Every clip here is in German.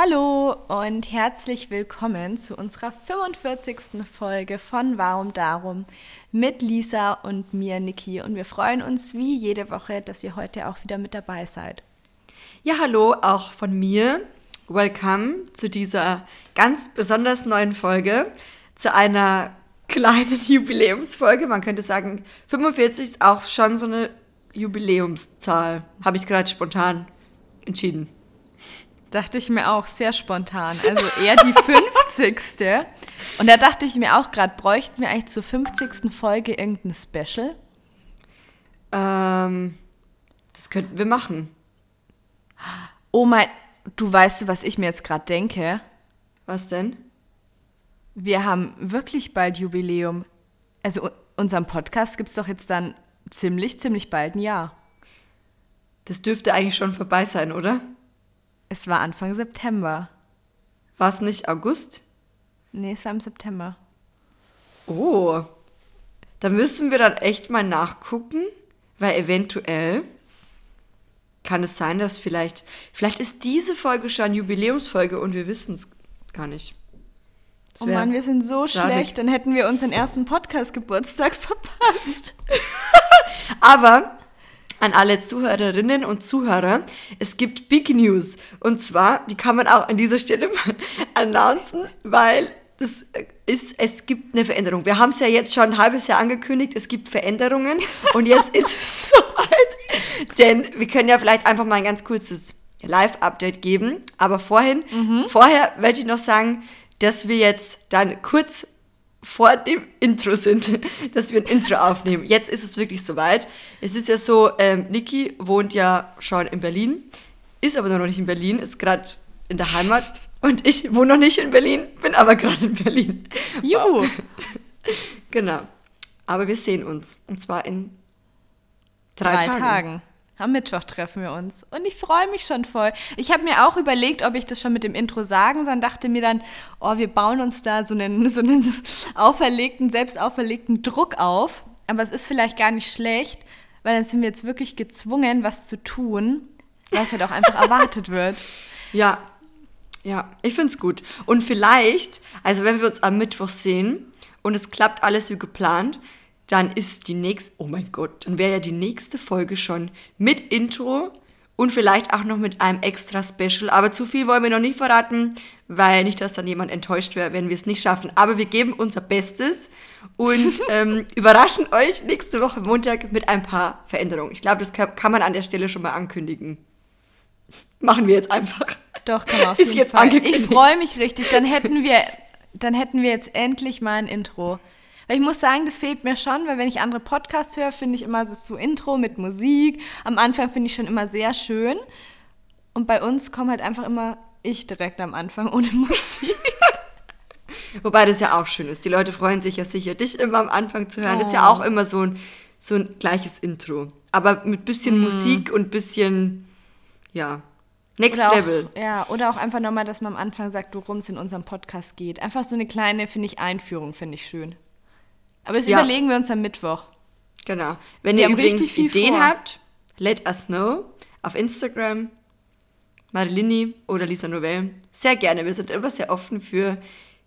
Hallo und herzlich willkommen zu unserer 45. Folge von Warum Darum mit Lisa und mir, Niki. Und wir freuen uns wie jede Woche, dass ihr heute auch wieder mit dabei seid. Ja, hallo auch von mir. Welcome zu dieser ganz besonders neuen Folge, zu einer kleinen Jubiläumsfolge. Man könnte sagen, 45 ist auch schon so eine Jubiläumszahl. Habe ich gerade spontan entschieden. Dachte ich mir auch sehr spontan. Also eher die 50. Und da dachte ich mir auch gerade, bräuchten wir eigentlich zur 50. Folge irgendein Special? Ähm, das könnten wir machen. Oh mein, du weißt du, was ich mir jetzt gerade denke? Was denn? Wir haben wirklich bald Jubiläum. Also unserem Podcast gibt es doch jetzt dann ziemlich, ziemlich bald ein Jahr. Das dürfte eigentlich schon vorbei sein, oder? Es war Anfang September. War es nicht August? Nee, es war im September. Oh. Da müssen wir dann echt mal nachgucken, weil eventuell kann es sein, dass vielleicht, vielleicht ist diese Folge schon Jubiläumsfolge und wir wissen es gar nicht. Das oh Mann, wir sind so schlecht, dann hätten wir unseren ersten Podcast-Geburtstag verpasst. Aber an alle Zuhörerinnen und Zuhörer, es gibt Big News. Und zwar, die kann man auch an dieser Stelle mal announcen, weil das ist, es gibt eine Veränderung. Wir haben es ja jetzt schon ein halbes Jahr angekündigt, es gibt Veränderungen und jetzt ist es soweit. Denn wir können ja vielleicht einfach mal ein ganz kurzes Live-Update geben. Aber vorhin, mhm. vorher möchte ich noch sagen, dass wir jetzt dann kurz vor dem Intro sind, dass wir ein Intro aufnehmen. Jetzt ist es wirklich soweit. Es ist ja so, ähm, Niki wohnt ja schon in Berlin, ist aber noch nicht in Berlin, ist gerade in der Heimat und ich wohne noch nicht in Berlin, bin aber gerade in Berlin. Juhu! genau. Aber wir sehen uns und zwar in drei, drei Tagen. Tagen. Am Mittwoch treffen wir uns. Und ich freue mich schon voll. Ich habe mir auch überlegt, ob ich das schon mit dem Intro sagen soll. Und dachte mir dann, oh, wir bauen uns da so einen, so einen auferlegten, selbst auferlegten Druck auf. Aber es ist vielleicht gar nicht schlecht, weil dann sind wir jetzt wirklich gezwungen, was zu tun, was halt auch einfach erwartet wird. Ja, ja, ich finde es gut. Und vielleicht, also wenn wir uns am Mittwoch sehen und es klappt alles wie geplant, dann ist die nächste, oh mein Gott, dann wäre ja die nächste Folge schon mit Intro und vielleicht auch noch mit einem extra Special. Aber zu viel wollen wir noch nicht verraten, weil nicht, dass dann jemand enttäuscht wäre, wenn wir es nicht schaffen. Aber wir geben unser Bestes und ähm, überraschen euch nächste Woche Montag mit ein paar Veränderungen. Ich glaube, das kann man an der Stelle schon mal ankündigen. Machen wir jetzt einfach. Doch, kann man auf Ist jeden jetzt Fall. Ich freue mich richtig. Dann hätten wir, dann hätten wir jetzt endlich mal ein Intro. Weil ich muss sagen, das fehlt mir schon, weil wenn ich andere Podcasts höre, finde ich immer das so Intro mit Musik. Am Anfang finde ich schon immer sehr schön. Und bei uns kommt halt einfach immer ich direkt am Anfang ohne Musik. Wobei das ja auch schön ist. Die Leute freuen sich ja sicher, dich immer am Anfang zu hören. Oh. Das ist ja auch immer so ein, so ein gleiches Intro. Aber mit bisschen mm. Musik und bisschen, ja, Next oder Level. Auch, ja, oder auch einfach nochmal, dass man am Anfang sagt, worum es in unserem Podcast geht. Einfach so eine kleine, finde ich, Einführung, finde ich schön. Aber das ja. überlegen wir uns am Mittwoch. Genau. Wenn wir ihr übrigens Ideen vor. habt, let us know auf Instagram, Marilini oder Lisa Novell. Sehr gerne. Wir sind immer sehr offen für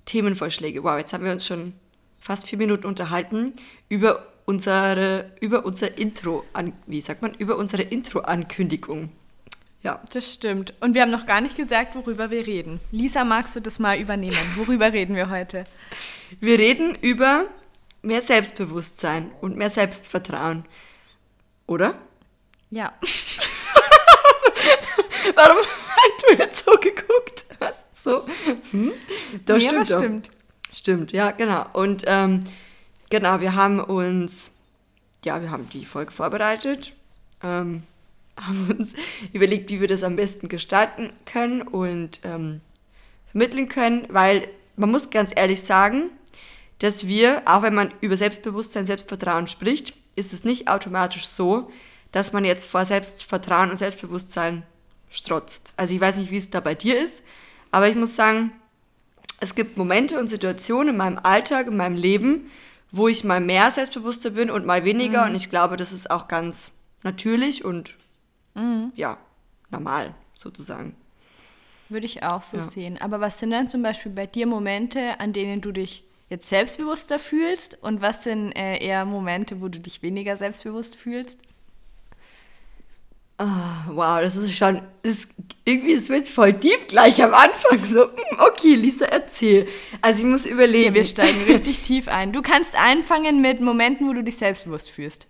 Themenvorschläge. Wow, jetzt haben wir uns schon fast vier Minuten unterhalten über unsere, über unser Intro, an, wie sagt man, über unsere Intro-Ankündigung. Ja. Das stimmt. Und wir haben noch gar nicht gesagt, worüber wir reden. Lisa, magst du das mal übernehmen? Worüber reden wir heute? Wir reden über mehr Selbstbewusstsein und mehr Selbstvertrauen. Oder? Ja. Warum hast du jetzt so geguckt hast? So. Hm? Das ja, stimmt, stimmt. Stimmt, ja, genau. Und ähm, genau, wir haben uns, ja, wir haben die Folge vorbereitet, ähm, haben uns überlegt, wie wir das am besten gestalten können und ähm, vermitteln können, weil man muss ganz ehrlich sagen, dass wir, auch wenn man über Selbstbewusstsein, Selbstvertrauen spricht, ist es nicht automatisch so, dass man jetzt vor Selbstvertrauen und Selbstbewusstsein strotzt. Also ich weiß nicht, wie es da bei dir ist, aber ich muss sagen, es gibt Momente und Situationen in meinem Alltag, in meinem Leben, wo ich mal mehr selbstbewusster bin und mal weniger. Mhm. Und ich glaube, das ist auch ganz natürlich und mhm. ja, normal sozusagen. Würde ich auch so ja. sehen. Aber was sind dann zum Beispiel bei dir Momente, an denen du dich jetzt selbstbewusster fühlst? Und was sind äh, eher Momente, wo du dich weniger selbstbewusst fühlst? Oh, wow, das ist schon, das ist, irgendwie ist es voll deep gleich am Anfang. So, hm, okay, Lisa, erzähl. Also ich muss überlegen. Wir steigen richtig tief ein. Du kannst anfangen mit Momenten, wo du dich selbstbewusst fühlst.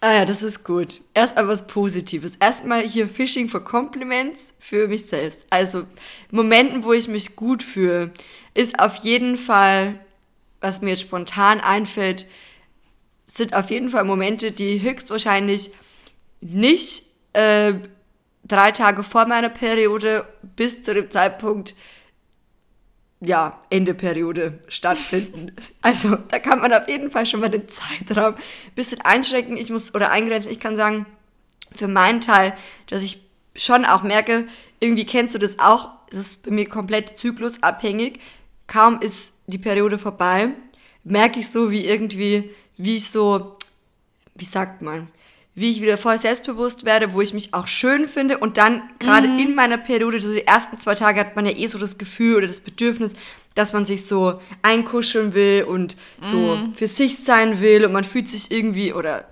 Ah ja, das ist gut. Erstmal was Positives. Erstmal hier Fishing for Compliments für mich selbst. Also Momenten, wo ich mich gut fühle, ist auf jeden Fall, was mir jetzt spontan einfällt, sind auf jeden Fall Momente, die höchstwahrscheinlich nicht äh, drei Tage vor meiner Periode bis zu dem Zeitpunkt, ja, Ende Periode stattfinden. Also da kann man auf jeden Fall schon mal den Zeitraum ein bisschen einschränken. Ich muss, oder eingrenzen, ich kann sagen, für meinen Teil, dass ich schon auch merke, irgendwie kennst du das auch, es ist bei mir komplett zyklusabhängig. Kaum ist die Periode vorbei, merke ich so, wie irgendwie, wie ich so, wie sagt man, wie ich wieder voll selbstbewusst werde, wo ich mich auch schön finde. Und dann gerade mhm. in meiner Periode, so die ersten zwei Tage, hat man ja eh so das Gefühl oder das Bedürfnis, dass man sich so einkuscheln will und so mhm. für sich sein will. Und man fühlt sich irgendwie, oder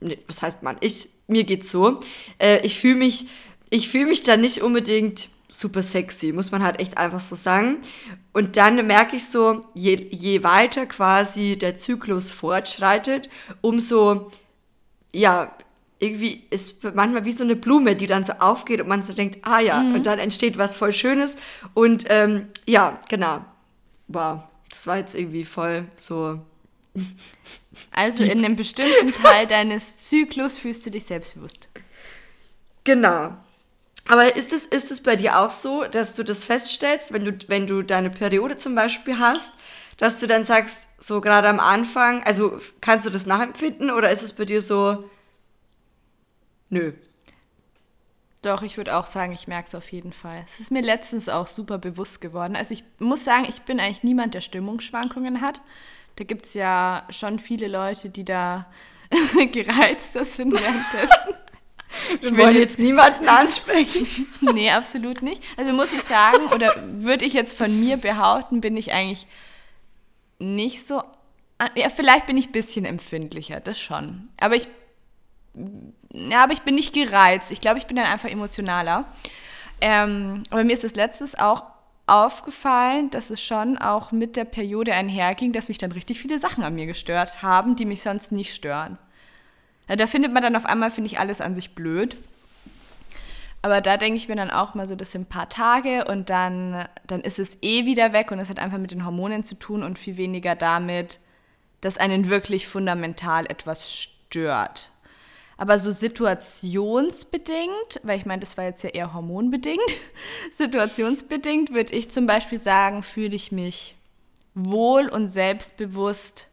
nee, was heißt man? Ich, mir geht's so. Äh, ich fühle mich, ich fühle mich da nicht unbedingt super sexy, muss man halt echt einfach so sagen. Und dann merke ich so, je, je weiter quasi der Zyklus fortschreitet, umso ja, irgendwie ist manchmal wie so eine Blume, die dann so aufgeht und man so denkt, ah ja, mhm. und dann entsteht was voll Schönes. Und ähm, ja, genau. Wow, das war jetzt irgendwie voll so. Also in einem bestimmten Teil deines Zyklus fühlst du dich selbstbewusst. Genau. Aber ist es, ist es bei dir auch so, dass du das feststellst, wenn du, wenn du deine Periode zum Beispiel hast, dass du dann sagst, so gerade am Anfang, also kannst du das nachempfinden oder ist es bei dir so, Nö. Doch, ich würde auch sagen, ich merke es auf jeden Fall. Es ist mir letztens auch super bewusst geworden. Also ich muss sagen, ich bin eigentlich niemand, der Stimmungsschwankungen hat. Da gibt es ja schon viele Leute, die da gereizter sind währenddessen. Wir wollen jetzt niemanden ansprechen. nee, absolut nicht. Also muss ich sagen, oder würde ich jetzt von mir behaupten, bin ich eigentlich nicht so. Ja, vielleicht bin ich ein bisschen empfindlicher, das schon. Aber ich ja, aber ich bin nicht gereizt. Ich glaube, ich bin dann einfach emotionaler. Ähm, aber mir ist es letztes auch aufgefallen, dass es schon auch mit der Periode einherging, dass mich dann richtig viele Sachen an mir gestört haben, die mich sonst nicht stören. Da findet man dann auf einmal, finde ich, alles an sich blöd. Aber da denke ich mir dann auch mal so, das sind ein paar Tage und dann, dann ist es eh wieder weg und es hat einfach mit den Hormonen zu tun und viel weniger damit, dass einen wirklich fundamental etwas stört. Aber so situationsbedingt, weil ich meine, das war jetzt ja eher hormonbedingt, situationsbedingt würde ich zum Beispiel sagen, fühle ich mich wohl und selbstbewusst,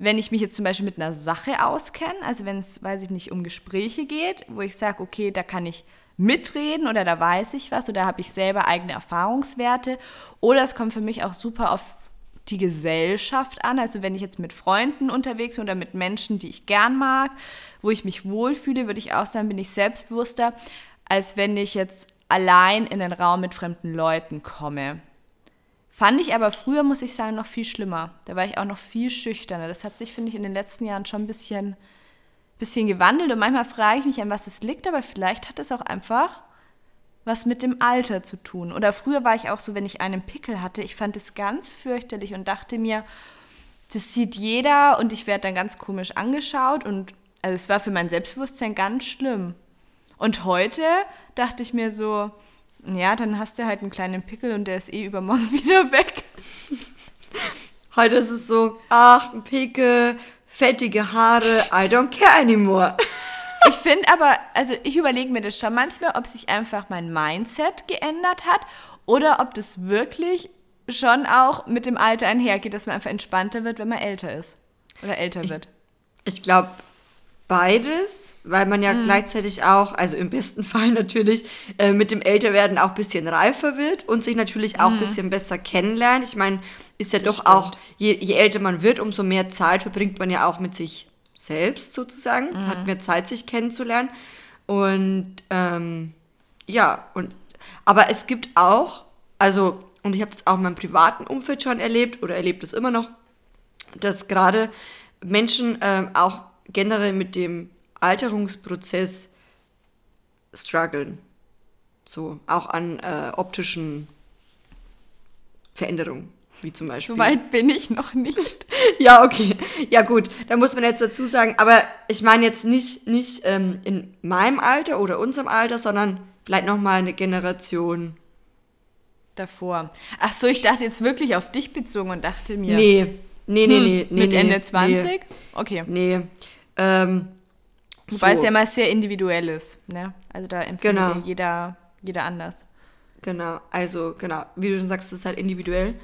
wenn ich mich jetzt zum Beispiel mit einer Sache auskenne, also wenn es, weiß ich nicht, um Gespräche geht, wo ich sage, okay, da kann ich mitreden oder da weiß ich was oder habe ich selber eigene Erfahrungswerte. Oder es kommt für mich auch super auf die Gesellschaft an. Also wenn ich jetzt mit Freunden unterwegs bin oder mit Menschen, die ich gern mag, wo ich mich wohlfühle, würde ich auch sagen, bin ich selbstbewusster, als wenn ich jetzt allein in den Raum mit fremden Leuten komme. Fand ich aber früher, muss ich sagen, noch viel schlimmer. Da war ich auch noch viel schüchterner. Das hat sich, finde ich, in den letzten Jahren schon ein bisschen, bisschen gewandelt. Und manchmal frage ich mich, an was es liegt, aber vielleicht hat es auch einfach was mit dem Alter zu tun. Oder früher war ich auch so, wenn ich einen Pickel hatte, ich fand es ganz fürchterlich und dachte mir, das sieht jeder und ich werde dann ganz komisch angeschaut und also es war für mein Selbstbewusstsein ganz schlimm. Und heute dachte ich mir so, ja, dann hast du halt einen kleinen Pickel und der ist eh übermorgen wieder weg. Heute ist es so, ach, ein Pickel, fettige Haare, I don't care anymore. Ich finde aber, also ich überlege mir das schon manchmal, ob sich einfach mein Mindset geändert hat oder ob das wirklich schon auch mit dem Alter einhergeht, dass man einfach entspannter wird, wenn man älter ist oder älter wird. Ich, ich glaube beides, weil man ja mhm. gleichzeitig auch, also im besten Fall natürlich, äh, mit dem Älterwerden auch ein bisschen reifer wird und sich natürlich auch ein mhm. bisschen besser kennenlernt. Ich meine, ist ja das doch stimmt. auch, je, je älter man wird, umso mehr Zeit verbringt man ja auch mit sich selbst sozusagen, mhm. hat mehr Zeit, sich kennenzulernen. Und ähm, ja, und Aber es gibt auch, also, und ich habe das auch in meinem privaten Umfeld schon erlebt oder erlebt es immer noch, dass gerade Menschen ähm, auch generell mit dem Alterungsprozess strugglen. So, auch an äh, optischen Veränderungen, wie zum Beispiel. So weit bin ich noch nicht. ja, okay. Ja, gut. Da muss man jetzt dazu sagen, aber ich meine jetzt nicht, nicht ähm, in meinem Alter oder unserem Alter, sondern vielleicht nochmal eine Generation davor. Ach so, ich dachte jetzt wirklich auf dich bezogen und dachte mir. Nee, nee, nee, hm, nee. nee mit nee, Ende 20? Nee. Okay. Nee. Ähm, Wobei so. es ja mal sehr individuell ist. Ne? Also da empfindet Genau. ja jeder, jeder anders. Genau, also genau, wie du schon sagst, ist halt individuell.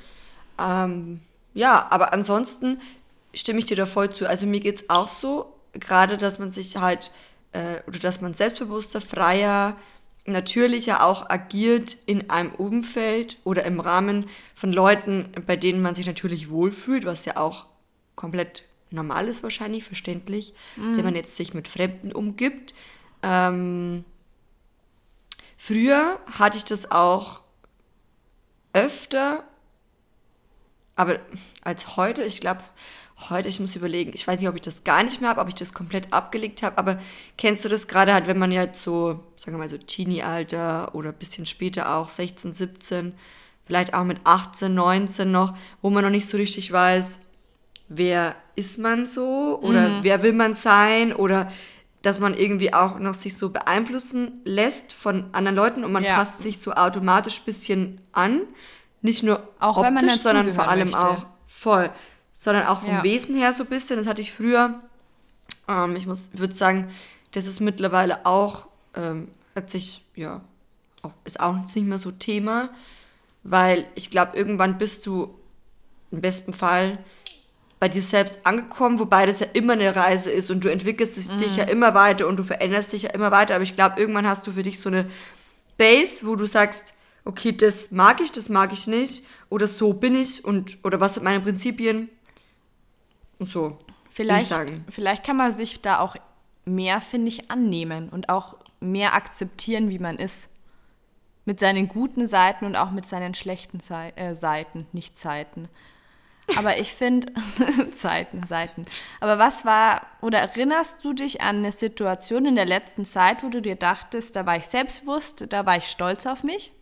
Ähm, ja, aber ansonsten stimme ich dir da voll zu. Also mir geht es auch so, gerade dass man sich halt, äh, oder dass man selbstbewusster, freier, natürlicher auch agiert in einem Umfeld oder im Rahmen von Leuten, bei denen man sich natürlich wohlfühlt, was ja auch komplett normal ist wahrscheinlich, verständlich, wenn man jetzt sich mit Fremden umgibt. Ähm, Früher hatte ich das auch öfter, aber als heute, ich glaube, heute, ich muss überlegen, ich weiß nicht, ob ich das gar nicht mehr habe, ob ich das komplett abgelegt habe, aber kennst du das gerade halt, wenn man jetzt so, sagen wir mal so Teenie-Alter oder ein bisschen später auch, 16, 17, vielleicht auch mit 18, 19 noch, wo man noch nicht so richtig weiß, wer ist man so oder wer will man sein oder dass man irgendwie auch noch sich so beeinflussen lässt von anderen Leuten und man Ja. passt sich so automatisch ein bisschen an. Nicht nur Auch wenn man optisch, sondern vor allem möchte. auch voll. Sondern auch vom Ja. Wesen her so ein bisschen. Das hatte ich früher. Ähm, ich muss, würde sagen, das ist mittlerweile auch, ähm, hat sich, ja, auch, ist auch nicht mehr so Thema, weil ich glaube, irgendwann bist du im besten Fall bei dir selbst angekommen, wobei das ja immer eine Reise ist und du entwickelst es dich ja immer weiter und du veränderst dich ja immer weiter, aber ich glaube, irgendwann hast du für dich so eine Base, wo du sagst, okay, das mag ich, das mag ich nicht oder so bin ich und oder was sind meine Prinzipien und so. Vielleicht, vielleicht kann man sich da auch mehr, finde ich, annehmen und auch mehr akzeptieren, wie man ist. Mit seinen guten Seiten und auch mit seinen schlechten Zei äh, Seiten, nicht Zeiten. Aber ich finde, Zeiten, Seiten. Aber was war, oder erinnerst du dich an eine Situation in der letzten Zeit, wo du dir dachtest, da war ich selbstbewusst, da war ich stolz auf mich?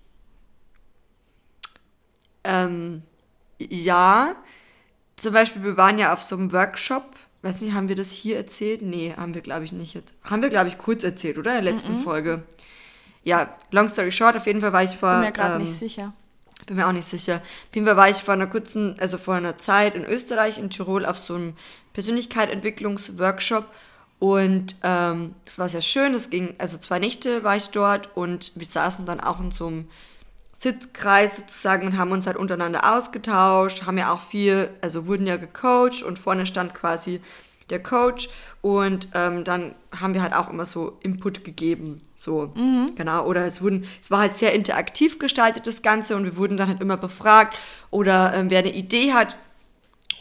Ähm, ja, zum Beispiel, wir waren ja auf so einem Workshop. Weiß nicht, haben wir das hier erzählt? Nee, haben wir, glaube ich, nicht. jetzt- Haben wir, glaube ich, kurz erzählt, oder? In der letzten Folge. Ja, long story short, auf jeden Fall war ich vor. Bin mir gerade ähm, nicht sicher. Bin mir auch nicht sicher. Auf jeden Fall war ich vor einer kurzen, also vor einer Zeit in Österreich, in Tirol, auf so einem Persönlichkeitsentwicklungsworkshop. Und ähm, das war sehr schön. Es ging, also zwei Nächte war ich dort und wir saßen dann auch in so einem Sitzkreis sozusagen und haben uns halt untereinander ausgetauscht, haben ja auch viel, also wurden ja gecoacht und vorne stand quasi der Coach. Und ähm, dann haben wir halt auch immer so Input gegeben, so. Genau oder es wurden, es war halt sehr interaktiv gestaltet das Ganze und wir wurden dann halt immer befragt oder ähm, wer eine Idee hat.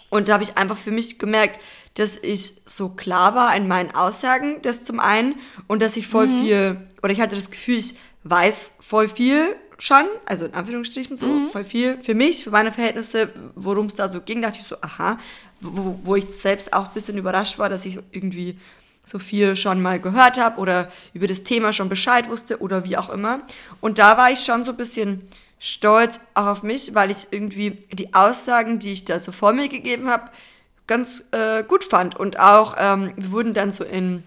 Und da habe ich einfach für mich gemerkt, dass ich so klar war in meinen Aussagen, das zum einen, und dass ich voll viel, oder ich hatte das Gefühl, ich weiß voll viel schon, also in Anführungsstrichen so, voll viel für mich, für meine Verhältnisse, worum es da so ging, dachte ich so, aha, wo, wo ich selbst auch ein bisschen überrascht war, dass ich irgendwie so viel schon mal gehört habe oder über das Thema schon Bescheid wusste oder wie auch immer. Und da war ich schon so ein bisschen stolz auch auf mich, weil ich irgendwie die Aussagen, die ich da so vor mir gegeben habe, ganz äh, gut fand. Und auch, ähm, wir wurden dann so in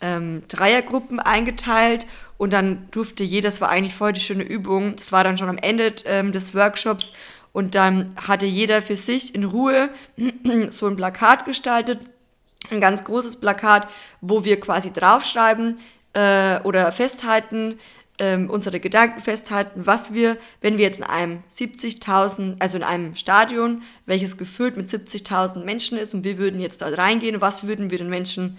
ähm, Dreiergruppen eingeteilt und dann durfte jeder, das war eigentlich voll die schöne Übung, das war dann schon am Ende ähm, des Workshops und dann hatte jeder für sich in Ruhe so ein Plakat gestaltet, ein ganz großes Plakat, wo wir quasi draufschreiben äh, oder festhalten, ähm, unsere Gedanken festhalten, was wir, wenn wir jetzt in einem 70.000, also in einem Stadion, welches gefüllt mit 70.000 Menschen ist und wir würden jetzt dort reingehen, was würden wir den Menschen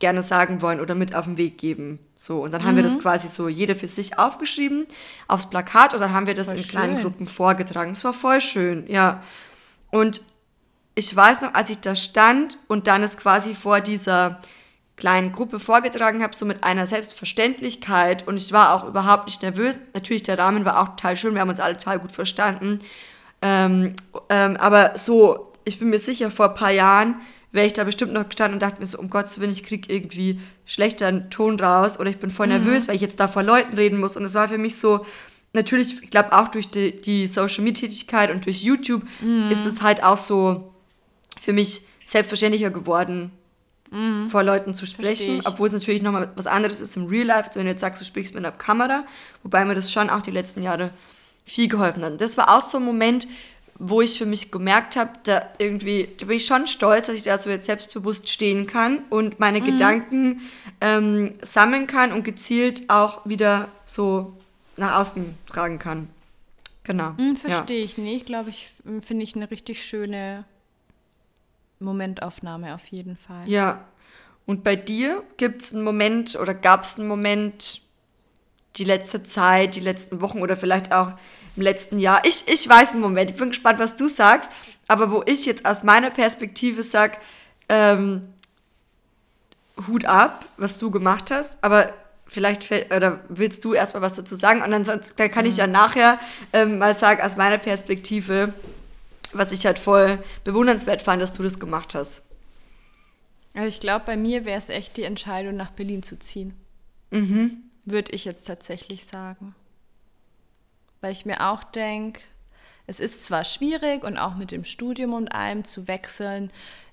gerne sagen wollen oder mit auf den Weg geben. So, und dann haben wir das quasi so jeder für sich aufgeschrieben aufs Plakat und dann haben wir das Voll in kleinen schön. Gruppen vorgetragen. Es war voll schön, ja. Und ich weiß noch, als ich da stand und dann ist quasi vor dieser kleinen Gruppe vorgetragen habe, so mit einer Selbstverständlichkeit und ich war auch überhaupt nicht nervös. Natürlich, der Rahmen war auch total schön, wir haben uns alle total gut verstanden. Ähm, ähm, aber so, ich bin mir sicher, vor ein paar Jahren wäre ich da bestimmt noch gestanden und dachte mir so, um Gottes Willen, ich kriege irgendwie schlechteren Ton raus oder ich bin voll mhm. nervös, weil ich jetzt da vor Leuten reden muss. Und es war für mich so, natürlich, ich glaube auch durch die, die Social Media Tätigkeit und durch YouTube mhm. ist es halt auch so für mich selbstverständlicher geworden, mhm. vor Leuten zu sprechen, obwohl es natürlich nochmal was anderes ist im Real Life, wenn du jetzt sagst, du sprichst mit einer Kamera, wobei mir das schon auch die letzten Jahre viel geholfen hat. Und das war auch so ein Moment, wo ich für mich gemerkt habe, da irgendwie, da bin ich schon stolz, dass ich da so jetzt selbstbewusst stehen kann und meine mhm. Gedanken ähm, sammeln kann und gezielt auch wieder so nach außen tragen kann. Genau. Mhm, verstehe ja. ich nicht. Glaube ich, finde ich eine richtig schöne Momentaufnahme auf jeden Fall. Ja. Und bei dir gibt es einen Moment oder gab es einen Moment die letzte Zeit, die letzten Wochen oder vielleicht auch im letzten Jahr? Ich, ich weiß einen Moment, ich bin gespannt, was du sagst, aber wo ich jetzt aus meiner Perspektive sage, ähm, Hut ab, was du gemacht hast, aber vielleicht fällt, oder willst du erstmal was dazu sagen und ansonsten dann kann ich ja nachher ähm, mal sagen, aus meiner Perspektive, was ich halt voll bewundernswert fand, dass du das gemacht hast. Also ich glaube, bei mir wäre es echt die Entscheidung, nach Berlin zu ziehen. Mhm. Würde ich jetzt tatsächlich sagen. Weil ich mir auch denke, es ist zwar schwierig und auch mit dem Studium und allem zu wechseln,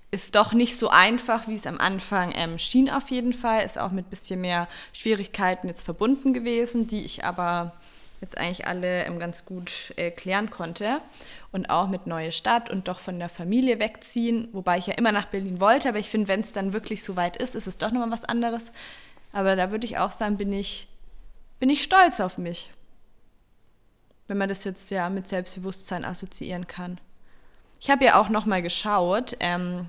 ist doch nicht so einfach, wie es am Anfang ähm, schien auf jeden Fall. Ist auch mit ein bisschen mehr Schwierigkeiten jetzt verbunden gewesen, die ich aber jetzt eigentlich alle ähm, ganz gut äh, klären konnte und auch mit neue Stadt und doch von der Familie wegziehen, wobei ich ja immer nach Berlin wollte, aber ich finde, wenn es dann wirklich so weit ist, ist es doch nochmal was anderes. Aber da würde ich auch sagen, bin ich, bin ich stolz auf mich, wenn man das jetzt ja mit Selbstbewusstsein assoziieren kann. Ich habe ja auch nochmal geschaut, ähm,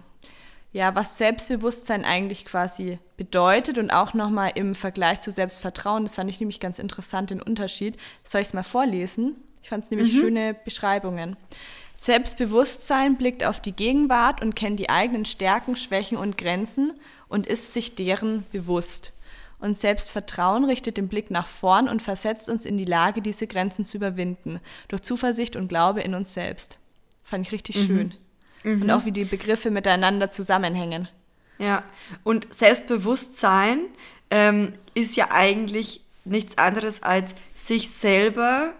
ja, was Selbstbewusstsein eigentlich quasi bedeutet und auch nochmal im Vergleich zu Selbstvertrauen. Das fand ich nämlich ganz interessant, den Unterschied. Soll ich es mal vorlesen? Ich fand es nämlich mhm. schöne Beschreibungen. Selbstbewusstsein blickt auf die Gegenwart und kennt die eigenen Stärken, Schwächen und Grenzen und ist sich deren bewusst. Und Selbstvertrauen richtet den Blick nach vorn und versetzt uns in die Lage, diese Grenzen zu überwinden, durch Zuversicht und Glaube in uns selbst. Fand ich richtig mhm. schön. Mhm. Und auch wie die Begriffe miteinander zusammenhängen. Ja, und Selbstbewusstsein ähm, ist ja eigentlich nichts anderes als sich selber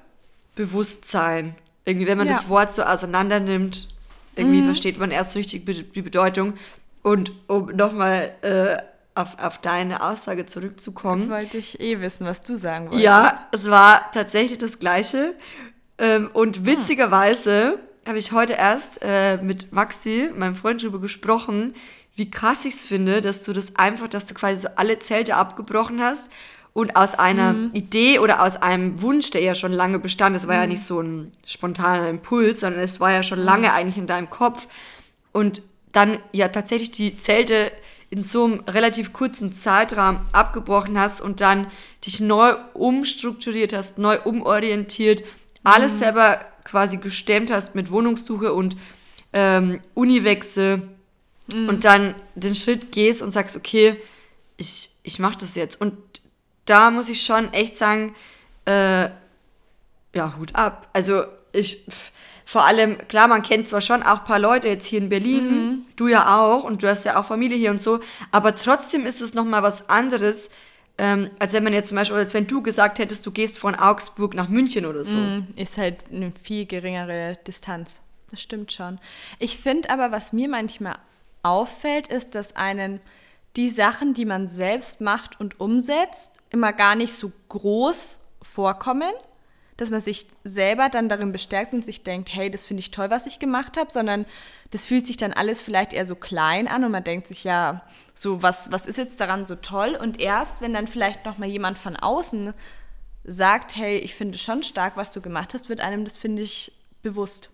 Bewusstsein. Irgendwie, wenn man ja. das Wort so auseinander nimmt, irgendwie mhm. versteht man erst richtig die Bedeutung. Und um nochmal äh, auf, auf deine Aussage zurückzukommen. Jetzt wollte ich eh wissen, was du sagen wolltest. Ja, es war tatsächlich das Gleiche. Ähm, und hm. witzigerweise habe ich heute erst äh, mit Maxi, meinem Freund, darüber gesprochen, wie krass ich es finde, dass du das einfach, dass du quasi so alle Zelte abgebrochen hast und aus einer mhm. Idee oder aus einem Wunsch, der ja schon lange bestand, es war mhm. ja nicht so ein spontaner Impuls, sondern es war ja schon lange mhm. eigentlich in deinem Kopf und dann ja tatsächlich die Zelte in so einem relativ kurzen Zeitraum abgebrochen hast und dann dich neu umstrukturiert hast, neu umorientiert, alles mhm. selber quasi gestemmt hast mit Wohnungssuche und ähm, Uniwechsel mhm. und dann den Schritt gehst und sagst, okay, ich, ich mache das jetzt. Und da muss ich schon echt sagen, äh, ja, Hut ab. Also ich, vor allem, klar, man kennt zwar schon auch ein paar Leute jetzt hier in Berlin, mhm. du ja auch und du hast ja auch Familie hier und so, aber trotzdem ist es nochmal was anderes, ähm, als wenn man jetzt zum Beispiel, als wenn du gesagt hättest, du gehst von Augsburg nach München oder so. Mhm, ist halt eine viel geringere Distanz. Das stimmt schon. Ich finde aber, was mir manchmal auffällt, ist, dass einen die Sachen, die man selbst macht und umsetzt, immer gar nicht so groß vorkommen, dass man sich selber dann darin bestärkt und sich denkt, hey, das finde ich toll, was ich gemacht habe, sondern das fühlt sich dann alles vielleicht eher so klein an und man denkt sich, ja, so, was, was ist jetzt daran so toll? Und erst, wenn dann vielleicht nochmal jemand von außen sagt, hey, ich finde schon stark, was du gemacht hast, wird einem das, finde ich, bewusst.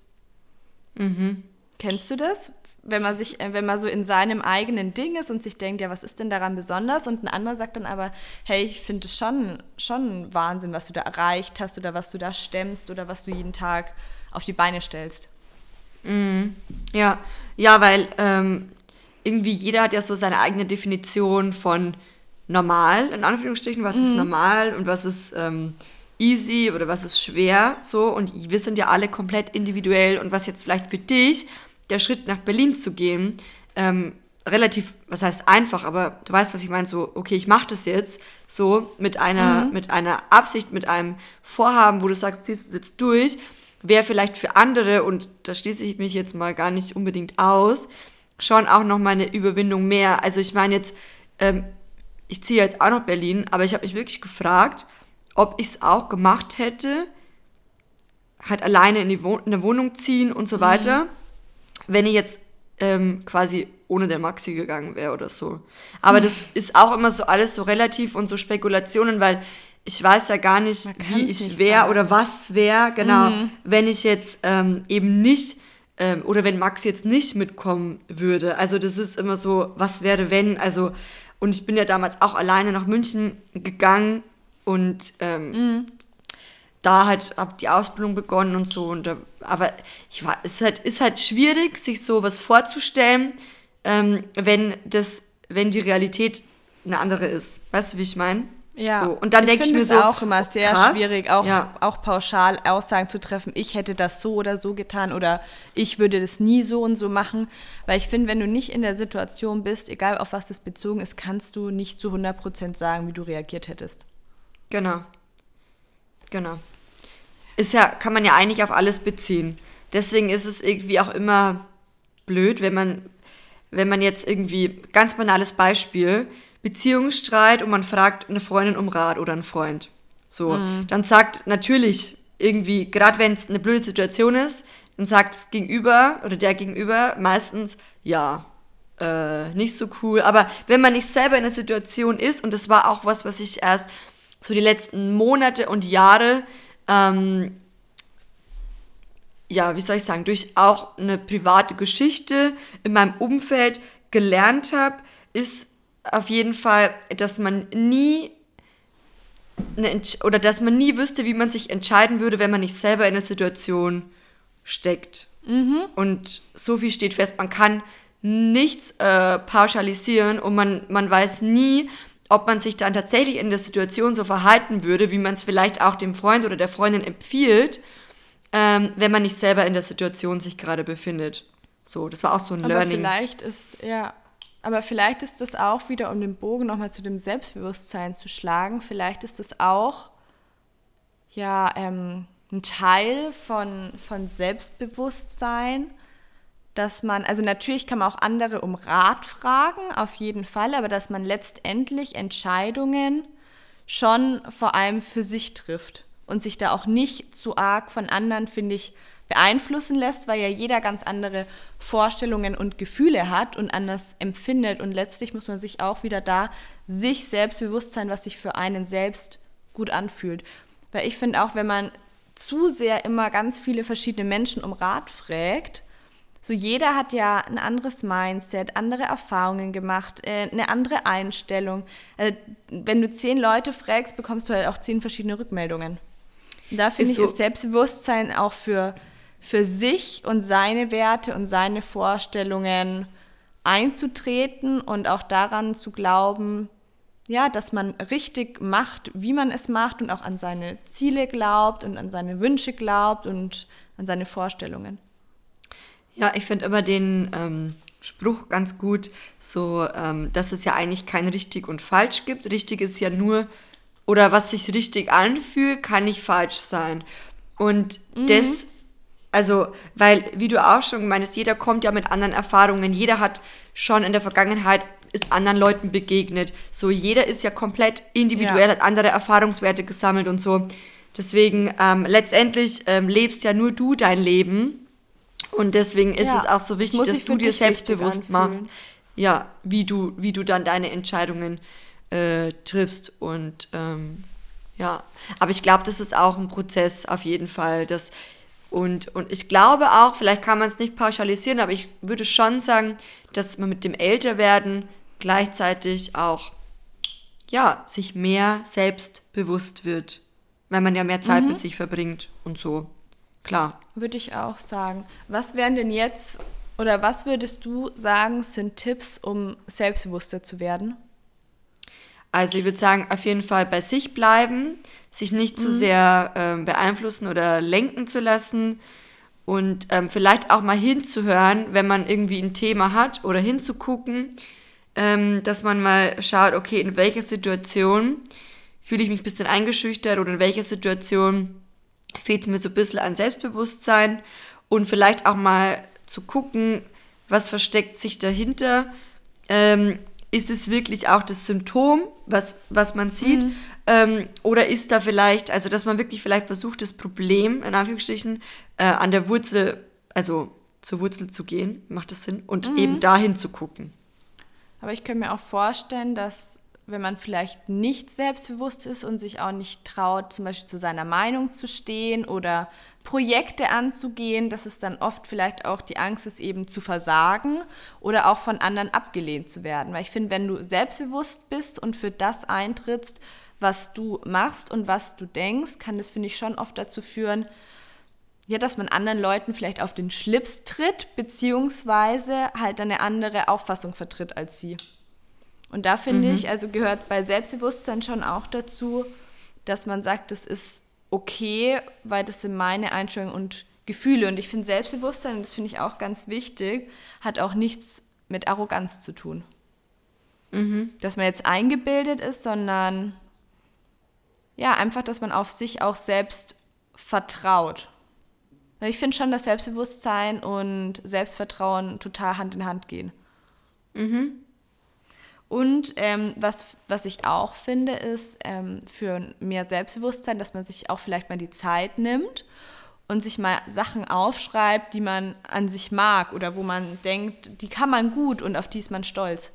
Mhm. Kennst du das? Wenn man sich, äh, wenn man so in seinem eigenen Ding ist und sich denkt, ja, was ist denn daran besonders? Und ein anderer sagt dann aber, hey, ich finde es schon, schon Wahnsinn, was du da erreicht hast oder was du da stemmst oder was du jeden Tag auf die Beine stellst. Mhm. Ja, ja, weil ähm, irgendwie jeder hat ja so seine eigene Definition von normal, in Anführungsstrichen, was ist normal und was ist ähm, easy oder was ist schwer, so. Und wir sind ja alle komplett individuell und was jetzt vielleicht für dich, der Schritt nach Berlin zu gehen, ähm, relativ, was heißt einfach, aber du weißt, was ich meine, so, okay, ich mache das jetzt so mit einer, mit einer Absicht, mit einem Vorhaben, wo du sagst, ziehst es jetzt durch, wäre vielleicht für andere, und da schließe ich mich jetzt mal gar nicht unbedingt aus, schon auch noch mal eine Überwindung mehr. Also ich meine jetzt, ähm, ich ziehe jetzt auch nach Berlin, aber ich habe mich wirklich gefragt, ob ich es auch gemacht hätte, halt alleine in, die Wohn in eine Wohnung ziehen und so weiter, wenn ich jetzt ähm, quasi ohne der Maxi gegangen wäre oder so. Aber das ist auch immer so alles so relativ und so Spekulationen, weil ich weiß ja gar nicht, wie ich wäre oder was wäre, genau, wenn ich jetzt ähm, eben nicht ähm, oder wenn Max jetzt nicht mitkommen würde. Also das ist immer so, was wäre wenn? Also und ich bin ja damals auch alleine nach München gegangen und ähm, da halt habe die Ausbildung begonnen und so. Und aber ich war, es ist halt, ist halt schwierig, sich sowas vorzustellen, ähm, wenn das, wenn die Realität eine andere ist. Weißt du, wie ich meine? Ja, So. Und dann denke ich mir es so, auch immer sehr krass, schwierig, auch, ja. auch pauschal Aussagen zu treffen, ich hätte das so oder so getan oder ich würde das nie so und so machen. Weil ich finde, wenn du nicht in der Situation bist, egal auf was das bezogen ist, kannst du nicht zu 100% sagen, wie du reagiert hättest. Genau. Genau. Ist ja, kann man ja eigentlich auf alles beziehen. Deswegen ist es irgendwie auch immer blöd, wenn man, wenn man jetzt irgendwie, ganz banales Beispiel, Beziehungsstreit und man fragt eine Freundin um Rat oder einen Freund. So, dann sagt natürlich irgendwie, gerade wenn es eine blöde Situation ist, dann sagt das Gegenüber oder der Gegenüber meistens, ja, äh, nicht so cool. Aber wenn man nicht selber in der Situation ist, und das war auch was, was ich erst so die letzten Monate und Jahre, ähm, ja, wie soll ich sagen, durch auch eine private Geschichte in meinem Umfeld gelernt habe, ist auf jeden Fall, dass man nie oder dass man nie wüsste, wie man sich entscheiden würde, wenn man nicht selber in der Situation steckt. Und so viel steht fest, man kann nichts äh, pauschalisieren und man, man weiß nie, ob man sich dann tatsächlich in der Situation so verhalten würde, wie man es vielleicht auch dem Freund oder der Freundin empfiehlt, ähm, wenn man nicht selber in der Situation sich gerade befindet. So, das war auch so ein Aber Learning. vielleicht ist, ja, aber vielleicht ist das auch wieder, um den Bogen nochmal zu dem Selbstbewusstsein zu schlagen, vielleicht ist es auch, ja, ähm, ein Teil von, von Selbstbewusstsein, dass man, also natürlich kann man auch andere um Rat fragen, auf jeden Fall, aber dass man letztendlich Entscheidungen schon vor allem für sich trifft und sich da auch nicht zu arg von anderen, finde ich, beeinflussen lässt, weil ja jeder ganz andere Vorstellungen und Gefühle hat und anders empfindet und letztlich muss man sich auch wieder da sich selbst bewusst sein, was sich für einen selbst gut anfühlt. Weil ich finde auch, wenn man zu sehr immer ganz viele verschiedene Menschen um Rat fragt, so jeder hat ja ein anderes Mindset, andere Erfahrungen gemacht, äh, eine andere Einstellung. Äh, wenn du zehn Leute fragst, bekommst du halt auch zehn verschiedene Rückmeldungen. Und da finde ich, so. ist Selbstbewusstsein auch für, für sich und seine Werte und seine Vorstellungen einzutreten und auch daran zu glauben, ja, dass man richtig macht, wie man es macht und auch an seine Ziele glaubt und an seine Wünsche glaubt und an seine Vorstellungen. Ja, ich finde immer den ähm, Spruch ganz gut, so, ähm, dass es ja eigentlich kein richtig und falsch gibt. Richtig ist ja nur, oder was sich richtig anfühlt, kann nicht falsch sein. Und das, also, weil, wie du auch schon meinst, jeder kommt ja mit anderen Erfahrungen, jeder hat schon in der Vergangenheit ist anderen Leuten begegnet. So, jeder ist ja komplett individuell, Ja. hat andere Erfahrungswerte gesammelt und so. Deswegen, ähm, letztendlich ähm, lebst ja nur du dein Leben. Und deswegen ist Ja, es auch so wichtig, dass du dir selbstbewusst machst, ja, wie du, wie du dann deine Entscheidungen äh, triffst. Und ähm, ja, aber ich glaube, das ist auch ein Prozess auf jeden Fall. Das, und, und ich glaube auch, vielleicht kann man es nicht pauschalisieren, aber ich würde schon sagen, dass man mit dem Älterwerden gleichzeitig auch ja, sich mehr selbst bewusst wird, weil man ja mehr Zeit mit sich verbringt und so. Klar. Würde ich auch sagen. Was wären denn jetzt Oder was würdest du sagen, sind Tipps, um selbstbewusster zu werden? Also ich würde sagen, auf jeden Fall bei sich bleiben, sich nicht zu sehr ähm, beeinflussen oder lenken zu lassen und ähm, vielleicht auch mal hinzuhören, wenn man irgendwie ein Thema hat oder hinzugucken, ähm, dass man mal schaut, okay, in welcher Situation fühle ich mich ein bisschen eingeschüchtert oder in welcher Situation fehlt es mir so ein bisschen an Selbstbewusstsein und vielleicht auch mal zu gucken, was versteckt sich dahinter. Ähm, ist es wirklich auch das Symptom, was, was man sieht? Mhm. Ähm, oder ist da vielleicht, also dass man wirklich vielleicht versucht, das Problem, in Anführungsstrichen, äh, an der Wurzel, also zur Wurzel zu gehen, macht das Sinn? Und mhm. eben dahin zu gucken. Aber ich könnte mir auch vorstellen, dass wenn man vielleicht nicht selbstbewusst ist und sich auch nicht traut, zum Beispiel zu seiner Meinung zu stehen oder Projekte anzugehen, dass es dann oft vielleicht auch die Angst ist, eben zu versagen oder auch von anderen abgelehnt zu werden. Weil ich finde, wenn du selbstbewusst bist und für das eintrittst, was du machst und was du denkst, kann das, finde ich, schon oft dazu führen, ja, dass man anderen Leuten vielleicht auf den Schlips tritt, beziehungsweise halt eine andere Auffassung vertritt als sie. Und da finde mhm. ich, also gehört bei Selbstbewusstsein schon auch dazu, dass man sagt, das ist okay, weil das sind meine Einstellungen und Gefühle. Und ich finde Selbstbewusstsein, das finde ich auch ganz wichtig, hat auch nichts mit Arroganz zu tun. Mhm. Dass man jetzt eingebildet ist, sondern ja, einfach, dass man auf sich auch selbst vertraut. Weil ich finde schon, dass Selbstbewusstsein und Selbstvertrauen total Hand in Hand gehen. Mhm. Und ähm, was, was ich auch finde, ist ähm, für mehr Selbstbewusstsein, dass man sich auch vielleicht mal die Zeit nimmt und sich mal Sachen aufschreibt, die man an sich mag oder wo man denkt, die kann man gut und auf die ist man stolz.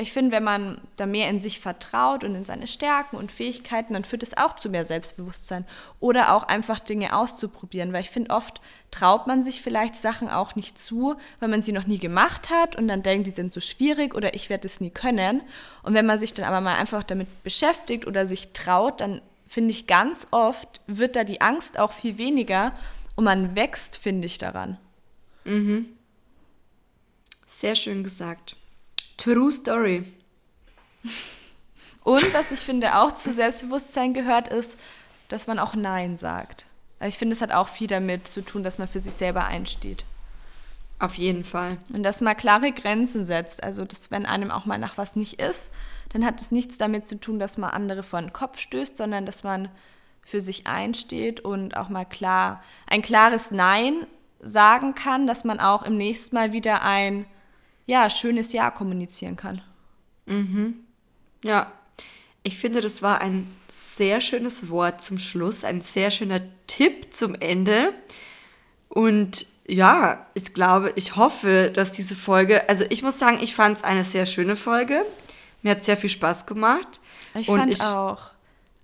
Ich finde, wenn man da mehr in sich vertraut und in seine Stärken und Fähigkeiten, dann führt es auch zu mehr Selbstbewusstsein. Oder auch einfach Dinge auszuprobieren. Weil ich finde, oft traut man sich vielleicht Sachen auch nicht zu, weil man sie noch nie gemacht hat und dann denkt, die sind so schwierig oder ich werde es nie können. Und wenn man sich dann aber mal einfach damit beschäftigt oder sich traut, dann finde ich ganz oft wird da die Angst auch viel weniger und man wächst, finde ich, daran. Mhm. Sehr schön gesagt. True Story. Und was ich finde auch zu Selbstbewusstsein gehört, ist, dass man auch Nein sagt. Ich finde, es hat auch viel damit zu tun, dass man für sich selber einsteht. Auf jeden Fall. Und dass man klare Grenzen setzt. Also, dass wenn einem auch mal nach was nicht ist, dann hat es nichts damit zu tun, dass man andere vor den Kopf stößt, sondern dass man für sich einsteht und auch mal klar ein klares Nein sagen kann, dass man auch im nächsten Mal wieder ein ja, schönes Ja kommunizieren kann. Mhm. Ja, ich finde, das war ein sehr schönes Wort zum Schluss, ein sehr schöner Tipp zum Ende. Und ja, ich glaube, ich hoffe, dass diese Folge, also ich muss sagen, ich fand es eine sehr schöne Folge. Mir hat sehr viel Spaß gemacht. Ich und fand ich, auch.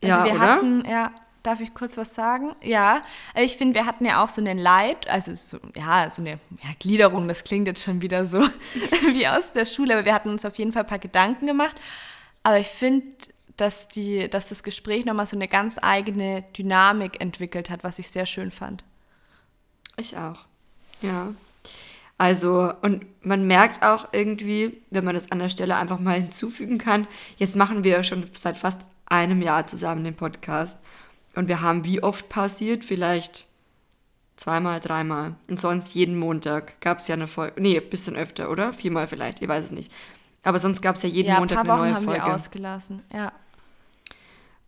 Also ja, wir oder? hatten, ja, Darf ich kurz was sagen? Ja, ich finde, wir hatten ja auch so einen Leit, also so, ja, so eine ja, Gliederung, das klingt jetzt schon wieder so wie aus der Schule, aber wir hatten uns auf jeden Fall ein paar Gedanken gemacht. Aber ich finde, dass, dass das Gespräch nochmal so eine ganz eigene Dynamik entwickelt hat, was ich sehr schön fand. Ich auch, ja. Also, und man merkt auch irgendwie, wenn man das an der Stelle einfach mal hinzufügen kann, jetzt machen wir schon seit fast einem Jahr zusammen den Podcast. Und wir haben wie oft pausiert? Vielleicht zweimal, dreimal. Und sonst jeden Montag gab es ja eine Folge. Nee, ein bisschen öfter, oder? Viermal vielleicht, ich weiß es nicht. Aber sonst gab es ja jeden ja, Montag eine neue haben Folge. Wir ausgelassen, ja.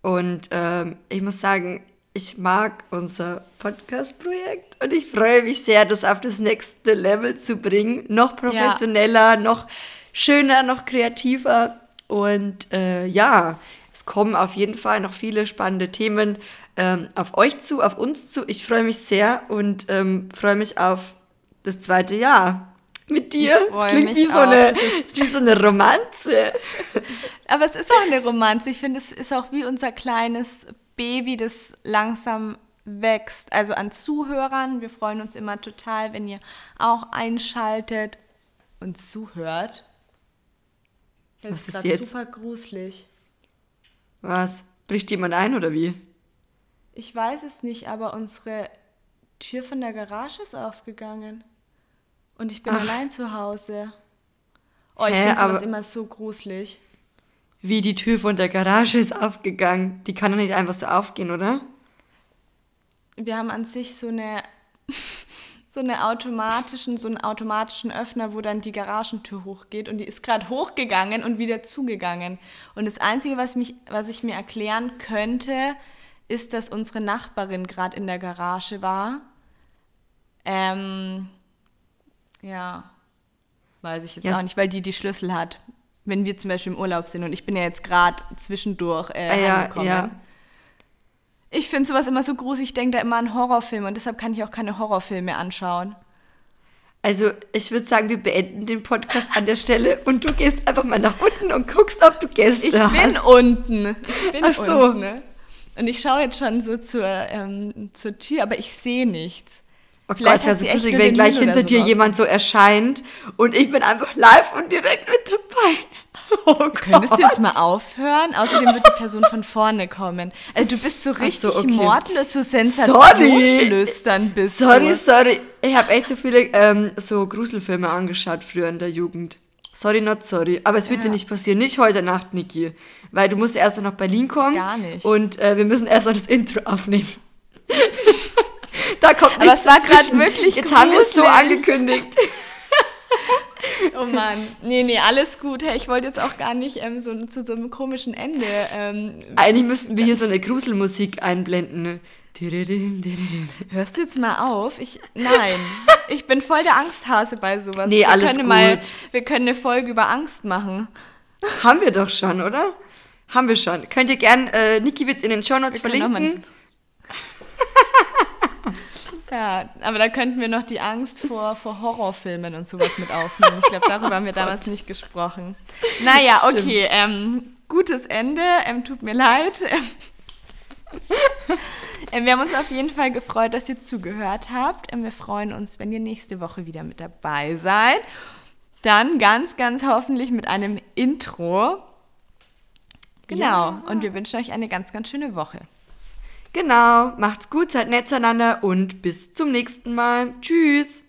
Und ähm, ich muss sagen, ich mag unser Podcast-Projekt und ich freue mich sehr, das auf das nächste Level zu bringen. Noch professioneller, ja. noch schöner, noch kreativer. Und äh, ja, es kommen auf jeden Fall noch viele spannende Themen ähm, auf euch zu, auf uns zu. Ich freue mich sehr und ähm, freue mich auf das zweite Jahr mit dir. Es klingt wie so, eine, wie so eine Romanze. Aber es ist auch eine Romanze. Ich finde, es ist auch wie unser kleines Baby, das langsam wächst. Also an Zuhörern. Wir freuen uns immer total, wenn ihr auch einschaltet und zuhört. Das ist jetzt? super gruselig. Was? Bricht jemand ein oder wie? Ich weiß es nicht, aber unsere Tür von der Garage ist aufgegangen. Und ich bin Ach. allein zu Hause. Oh, ich finde sowas immer so gruselig. Wie die Tür von der Garage ist aufgegangen. Die kann doch nicht einfach so aufgehen, oder? Wir haben an sich so eine so eine automatischen, so einen automatischen Öffner, wo dann die Garagentür hochgeht und die ist gerade hochgegangen und wieder zugegangen. Und das Einzige, was, mich, was ich mir erklären könnte, ist, dass unsere Nachbarin gerade in der Garage war. Ähm, ja, weiß ich jetzt Ja, auch nicht, weil die die Schlüssel hat. Wenn wir zum Beispiel im Urlaub sind und ich bin ja jetzt gerade zwischendurch äh, Ah, ja, heimgekommen. ja. Ich finde sowas immer so gruselig, ich denke da immer an Horrorfilme und deshalb kann ich auch keine Horrorfilme anschauen. Also, ich würde sagen, wir beenden den Podcast an der Stelle und du gehst einfach mal nach unten und guckst, ob du Gäste Ich hast. bin unten. Ich bin Ach so. unten. Ne? Und ich schaue jetzt schon so zur, ähm, zur Tür, aber ich sehe nichts. Oh Vielleicht Gott, es wäre so gruselig, wenn gleich hinter dir jemand so erscheint und ich bin einfach live und direkt mit dabei. Oh. Könntest du jetzt mal aufhören? Außerdem wird die Person von vorne kommen. Also du bist so richtig so, okay. mordlos, so Sorry. sensationslüstern bist Sorry, du. sorry. Ich habe echt so viele ähm, so Gruselfilme angeschaut früher in der Jugend. Sorry, not sorry. Aber es wird Ja. dir nicht passieren. Nicht heute Nacht, Niki. Weil du musst erst noch nach Berlin kommen. Gar nicht. Und äh, wir müssen erst noch das Intro aufnehmen. da kommt Aber nichts es war dazwischen. wirklich Jetzt haben wir es so gruselig. angekündigt. Oh Mann. Nee, nee, alles gut. Hey, ich wollte jetzt auch gar nicht ähm, so, zu so einem komischen Ende. Ähm, Eigentlich müssten wir hier so eine Gruselmusik einblenden. ne? Hörst du jetzt mal auf? Ich, nein, ich bin voll der Angsthase bei sowas. Nee, wir alles können Mal, gut. wir können eine Folge über Angst machen. Haben wir doch schon, oder? Haben wir schon. Könnt ihr gern, äh, Niki wird in den Shownotes können auch verlinken. Ja, aber da könnten wir noch die Angst vor, vor Horrorfilmen und sowas mit aufnehmen. Ich glaube, darüber haben wir damals nicht gesprochen. Naja, Stimmt. okay, ähm, gutes Ende, ähm, tut mir leid. Ähm, wir haben uns auf jeden Fall gefreut, dass ihr zugehört habt. Ähm, wir freuen uns, wenn ihr nächste Woche wieder mit dabei seid. Dann ganz, ganz hoffentlich mit einem Intro. Genau. Ja. Und wir wünschen euch eine ganz, ganz schöne Woche. Genau, macht's gut, seid nett zueinander und bis zum nächsten Mal. Tschüss.